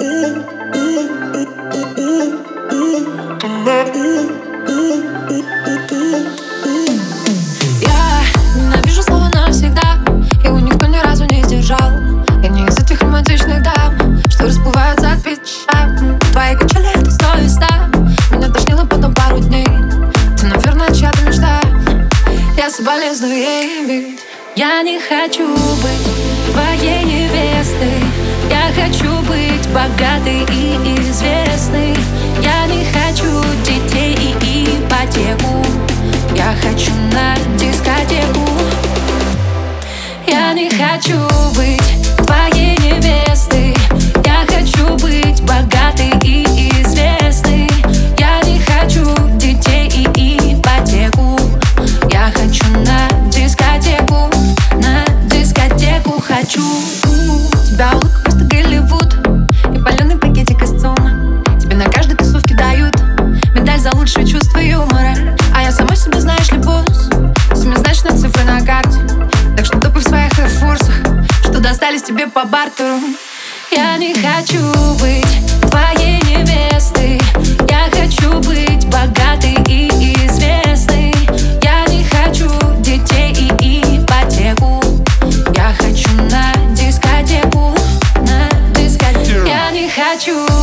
Я ненавижу слово навсегда Его никто ни разу не сдержал. Я не из этих романтичных дам Что расплываются от печали. Твои качели это сто и ста. Меня тошнило потом пару дней. Ты, наверное, чья-то мечта. Я соболезную ей, ведь Я не хочу быть твоей невестой Я не хочу быть твоей невестой. Я хочу быть богатой и известной Я не хочу детей и ипотеку. Я хочу на дискотеку На дискотеку хочу. Тебя улыбка просто Голливуд И паленый пакетик из ЦУМа. Тебе на каждой тусовке дают Медаль за лучшее чувство юмора. А я сама себе, знаешь ли, Что достались тебе по бартеру Я не хочу быть твоей невестой. Я хочу быть богатой и известной. Я не хочу детей и ипотеку. Я хочу на дискотеку, на дискотеку Я не хочу